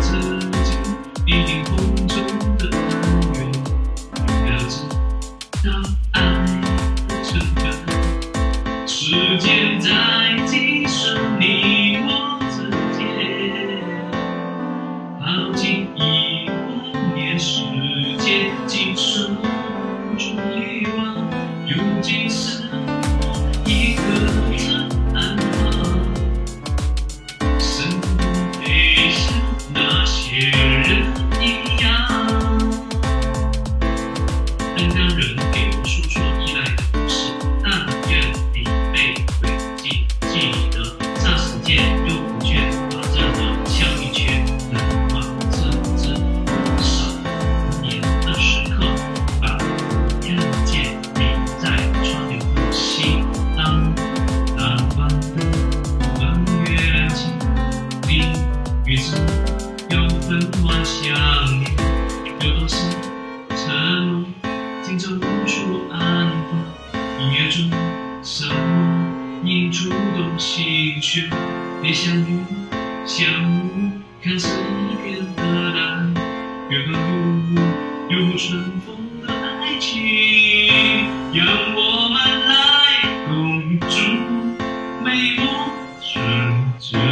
情不自禁，一定空中的月，可知道爱的成分。时间在计算你我之间，耗尽一万年时人给我诉说依赖的故事，但愿你被轨迹记得。霎时间又不觉把这的像一圈冷暖自知。少年的时刻，把看见你在川流不息。当南方的风越近，你与之有分外相连。有多少，不安的音乐中，声音触动心弦。你像遇，相雨，看似一片的蓝；远方有雾，有我，春风的爱情。让我们来共筑美梦成真。